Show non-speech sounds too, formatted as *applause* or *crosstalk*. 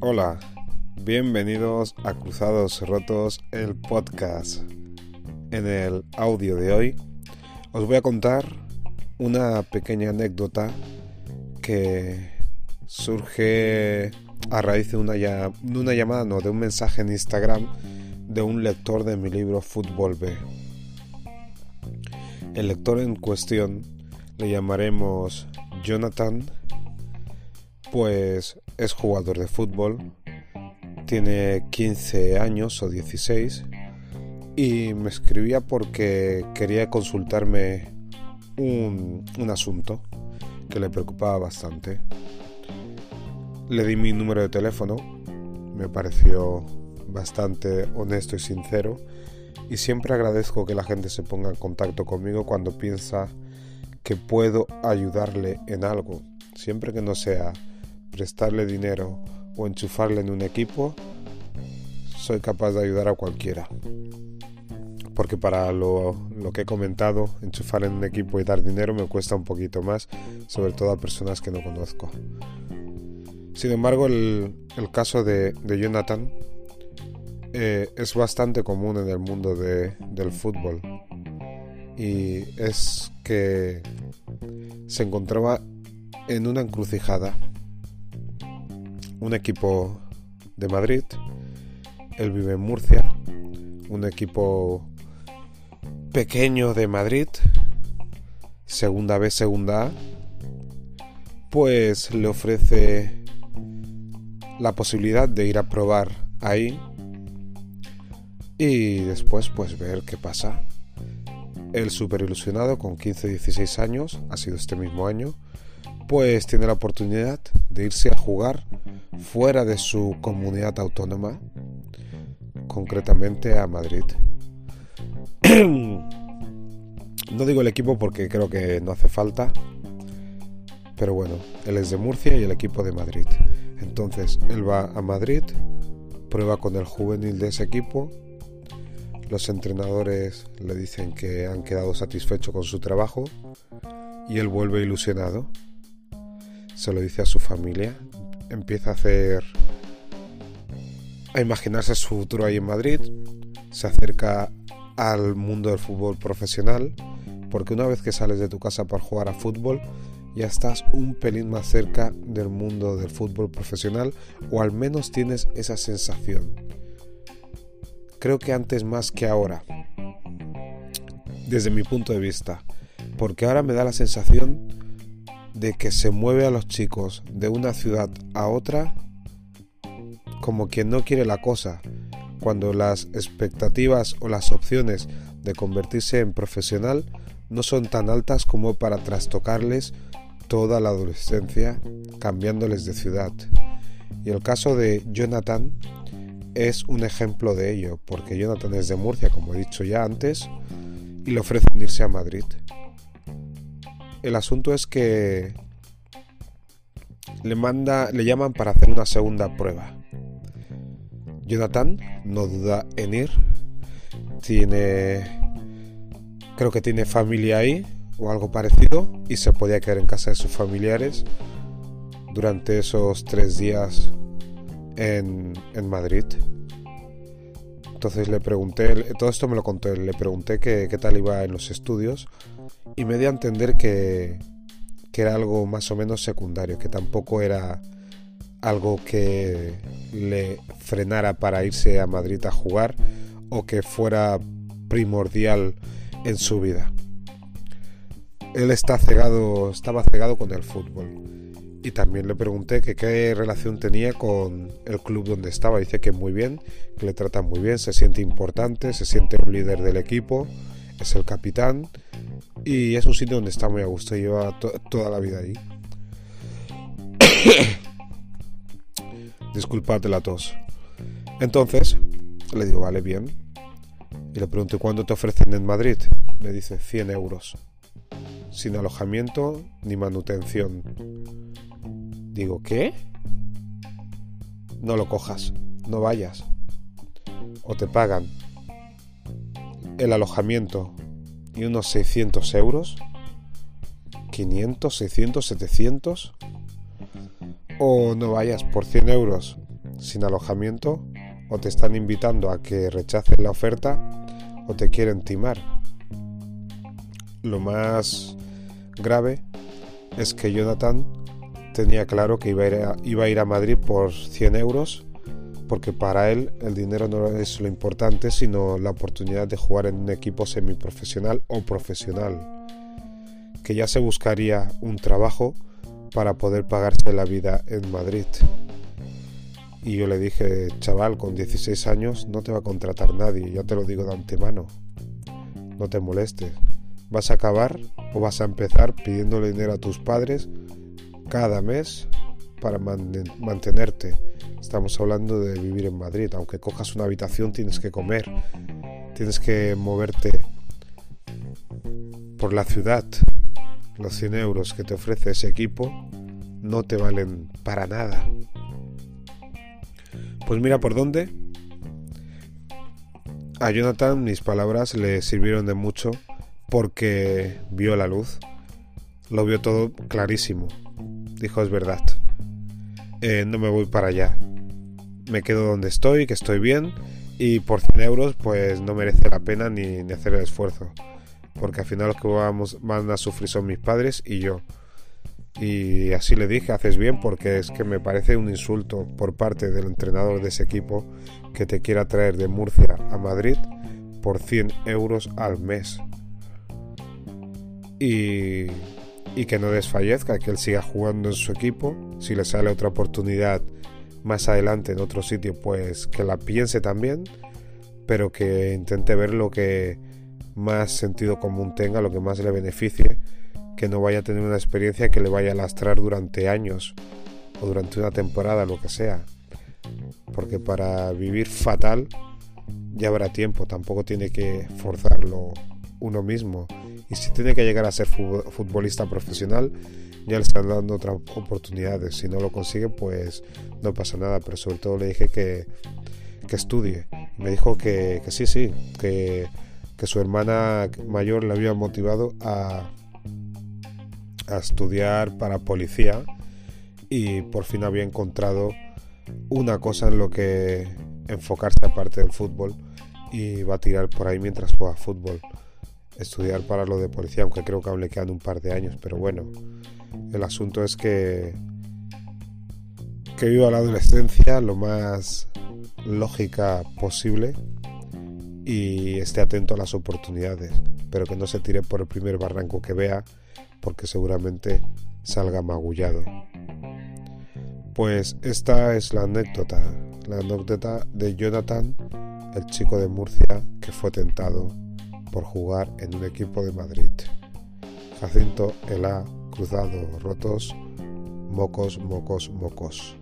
Hola, bienvenidos a Cruzados Rotos, el podcast. En el audio de hoy os voy a contar una pequeña anécdota que surge a raíz de una, de una llamada, no, de un mensaje en Instagram de un lector de mi libro Fútbol B. El lector en cuestión le llamaremos Jonathan, pues es jugador de fútbol, tiene 15 años o 16 y me escribía porque quería consultarme un, un asunto que le preocupaba bastante. Le di mi número de teléfono, me pareció bastante honesto y sincero y siempre agradezco que la gente se ponga en contacto conmigo cuando piensa que puedo ayudarle en algo, siempre que no sea prestarle dinero o enchufarle en un equipo, soy capaz de ayudar a cualquiera. Porque para lo, que he comentado, enchufar en un equipo y dar dinero me cuesta un poquito más, sobre todo a personas que no conozco. Sin embargo, el, caso de, Jonathan eh, es bastante común en el mundo del fútbol. Y es que se encontraba en una encrucijada un equipo de Madrid, él vive en Murcia, un equipo pequeño de Madrid, segunda B, segunda A, pues le ofrece la posibilidad de ir a probar ahí y después pues ver qué pasa. El super ilusionado con 15-16 años, ha sido este mismo año, pues tiene la oportunidad de irse a jugar fuera de su comunidad autónoma, concretamente a Madrid. *clears throat* no digo el equipo porque creo que no hace falta, pero bueno, él es de Murcia y el equipo de Madrid. Entonces, él va a Madrid, prueba con el juvenil de ese equipo, los entrenadores le dicen que han quedado satisfechos con su trabajo y él vuelve ilusionado. Se lo dice a su familia, empieza a hacer a imaginarse su futuro ahí en Madrid, se acerca al mundo del fútbol profesional, porque una vez que sales de tu casa para jugar a fútbol, ya estás un pelín más cerca del mundo del fútbol profesional, o al menos tienes esa sensación. Creo que antes más que ahora, desde mi punto de vista, porque ahora me da la sensación de que se mueve a los chicos de una ciudad a otra como quien no quiere la cosa, cuando las expectativas o las opciones de convertirse en profesional no son tan altas como para trastocarles toda la adolescencia cambiándoles de ciudad. Y el caso de Jonathan es un ejemplo de ello, porque Jonathan es de Murcia, como he dicho ya antes, y le ofrece unirse a Madrid. El asunto es que le manda, le llaman para hacer una segunda prueba. Jonathan no duda en ir. Tiene, creo que tiene familia ahí o algo parecido y se podía quedar en casa de sus familiares durante esos tres días en, en Madrid. Entonces le pregunté, todo esto me lo conté, le pregunté qué, qué tal iba en los estudios y me di a entender que, que era algo más o menos secundario, que tampoco era algo que le frenara para irse a Madrid a jugar o que fuera primordial en su vida. Él está cegado, estaba cegado con el fútbol. Y también le pregunté que qué relación tenía con el club donde estaba. Dice que muy bien, que le tratan muy bien, se siente importante, se siente un líder del equipo, es el capitán y es un sitio donde está muy a gusto, lleva toda la vida ahí. *coughs* Disculpad la tos. Entonces, le digo, vale, bien. Y le pregunto, ¿cuánto te ofrecen en Madrid? Me dice, 100 euros. Sin alojamiento ni manutención. Digo, ¿qué? No lo cojas, no vayas. O te pagan el alojamiento y unos 600 euros, 500, 600, 700. O no vayas por 100 euros sin alojamiento o te están invitando a que rechaces la oferta o te quieren timar. Lo más grave es que Jonathan tenía claro que iba a ir a, Madrid por 100 euros porque para él el dinero no es lo importante sino la oportunidad de jugar en un equipo semiprofesional o profesional que ya se buscaría un trabajo para poder pagarse la vida en Madrid. Y yo le dije, chaval, con 16 años no te va a contratar nadie, ya te lo digo de antemano. No te molestes. Vas a acabar o vas a empezar pidiéndole dinero a tus padres cada mes para mantenerte. Estamos hablando de vivir en Madrid. Aunque cojas una habitación tienes que comer. Tienes que moverte por la ciudad. Los 100 euros que te ofrece ese equipo no te valen para nada. Pues mira por dónde. A Jonathan mis palabras le sirvieron de mucho porque vio la luz. Lo vio todo clarísimo. Dijo es verdad. Eh, no me voy para allá. Me quedo donde estoy, que estoy bien. Y por 100 euros pues no merece la pena ni, hacer el esfuerzo. Porque al final los que vamos, van a sufrir son mis padres y yo. Y así le dije, haces bien porque es que me parece un insulto por parte del entrenador de ese equipo que te quiera traer de Murcia a Madrid por 100 euros al mes. Y, y que no desfallezca, que él siga jugando en su equipo. Si le sale otra oportunidad más adelante en otro sitio, pues que la piense también, pero que intente ver lo que más sentido común tenga, lo que más le beneficie que no vaya a tener una experiencia que le vaya a lastrar durante años o durante una temporada, lo que sea. Porque para vivir fatal ya habrá tiempo, tampoco tiene que forzarlo uno mismo. Y si tiene que llegar a ser futbolista profesional, ya le están dando otras oportunidades. Si no lo consigue, pues no pasa nada. Pero sobre todo le dije que, que estudie. Me dijo que, que sí, sí, que, que su hermana mayor le había motivado a, a estudiar para policía y por fin había encontrado una cosa en lo que enfocarse aparte del fútbol y va a tirar por ahí mientras juega fútbol. Estudiar para lo de policía, aunque creo que aún le quedan un par de años, pero bueno, el asunto es que que viva la adolescencia lo más lógica posible y esté atento a las oportunidades, pero que no se tire por el primer barranco que vea porque seguramente salga magullado. Pues esta es la anécdota, la anécdota de Jonathan, el chico de Murcia que fue tentado por jugar en un equipo de Madrid. Jacinto Elá Cruzado Rotos, Mocos, Mocos, Mocos.